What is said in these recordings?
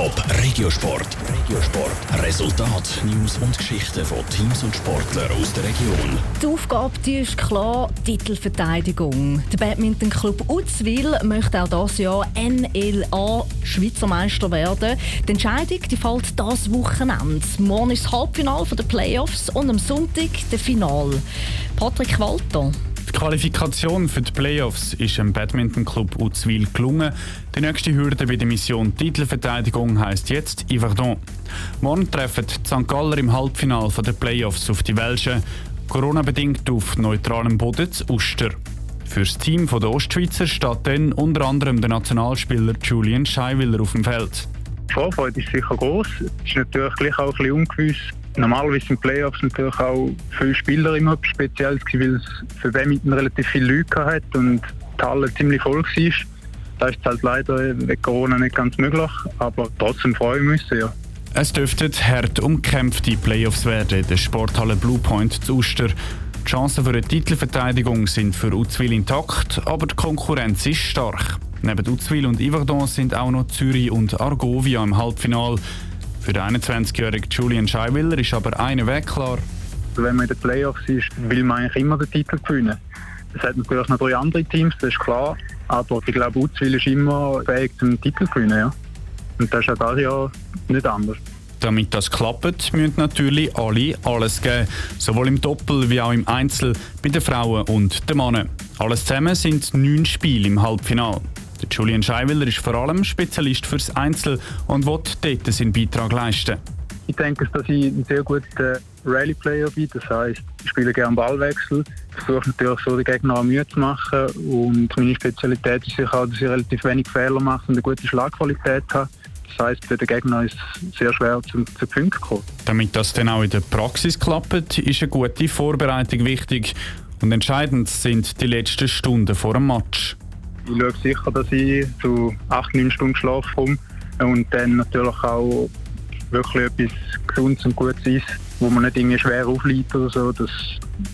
Top Regiosport. Regiosport. Resultat, News und Geschichten von Teams und Sportlern aus der Region. Die Aufgabe die ist klar, Titelverteidigung. Der Badminton-Club Uzwil möchte auch dieses Jahr NLA Schweizer Meister werden. Die Entscheidung die fällt das Wochenende. Morgen ist das Halbfinale der Playoffs und am Sonntag der Final. Patrick Walter. Die Qualifikation für die Playoffs ist im Badminton-Club Uzwil gelungen. Die nächste Hürde bei der Mission Titelverteidigung heisst jetzt Yverdon. Morgen treffen die St. Galler im Halbfinale der Playoffs auf die Welschen. Corona-bedingt auf neutralem Boden zu Uster. Für das Team der Ostschweizer steht dann unter anderem der Nationalspieler Julian Scheiwiller auf dem Feld. Die Vorfreude ist sicher groß. Es ist natürlich auch ein bisschen ungewiss, Normalerweise sind Playoffs natürlich auch für Spieler immer etwas Spezielles, weil es für Badminton relativ viele Leute hat und die Halle ziemlich voll war. Da ist es halt leider wegen Corona nicht ganz möglich, aber trotzdem freuen wir uns sehr. Es dürften hart umkämpfte Playoffs werden in der Sporthalle Bluepoint zu Uster. Die Chancen für eine Titelverteidigung sind für Uzwil intakt, aber die Konkurrenz ist stark. Neben Uzwil und Yverdon sind auch noch Zürich und Argovia im Halbfinale. Für den 21-jährigen Julian Scheiwiller ist aber einer Weg klar. Wenn man in den Playoffs ist, will man eigentlich immer den Titel gewinnen. Es hat natürlich noch drei andere Teams, das ist klar. Aber ich glaube, Uzwil ist immer fähig, den Titel zu gewinnen. Ja. Und das ist auch dieses Jahr nicht anders. Damit das klappt, müssen natürlich alle alles geben. Sowohl im Doppel wie auch im Einzel, bei den Frauen und den Männern. Alles zusammen sind neun Spiele im Halbfinale. Der Julian Scheiwiller ist vor allem Spezialist fürs Einzel und will dort seinen Beitrag leisten. Ich denke, dass ich ein sehr guter Rally-Player bin. Das heisst, ich spiele gerne Ballwechsel. Ich versuche natürlich so den Gegner auch Mühe zu machen. Und meine Spezialität ist sicher auch, dass ich relativ wenig Fehler mache und eine gute Schlagqualität habe. Das heisst, für den Gegner ist es sehr schwer zum, zu Punkten zu kommen. Damit das dann auch in der Praxis klappt, ist eine gute Vorbereitung wichtig. Und entscheidend sind die letzten Stunden vor dem Match. Ich schaue sicher, dass ich zu 8, 9 Stunden Schlaf komme und dann natürlich auch wirklich etwas Gesundes und Gutes ist, wo man nicht irgendwie schwer aufliegt oder so, dass,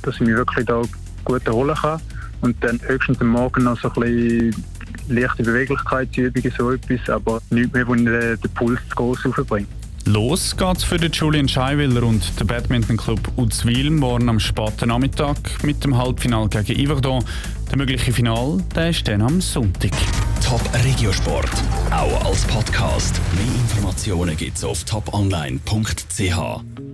dass ich mich wirklich da gut erholen kann. Und dann höchstens am Morgen noch so ein bisschen leichte Beweglichkeitsübungen, so etwas, aber nichts mehr, wo den, den Puls zu groß aufbringt. Los geht's für den Julian Scheiwiller und den Badminton-Club Uzwil morgen am späten Nachmittag mit dem Halbfinal gegen Yverdon. Der mögliche Final der ist dann am Sonntag. Top Regiosport, auch als Podcast. Mehr Informationen gibt's auf toponline.ch.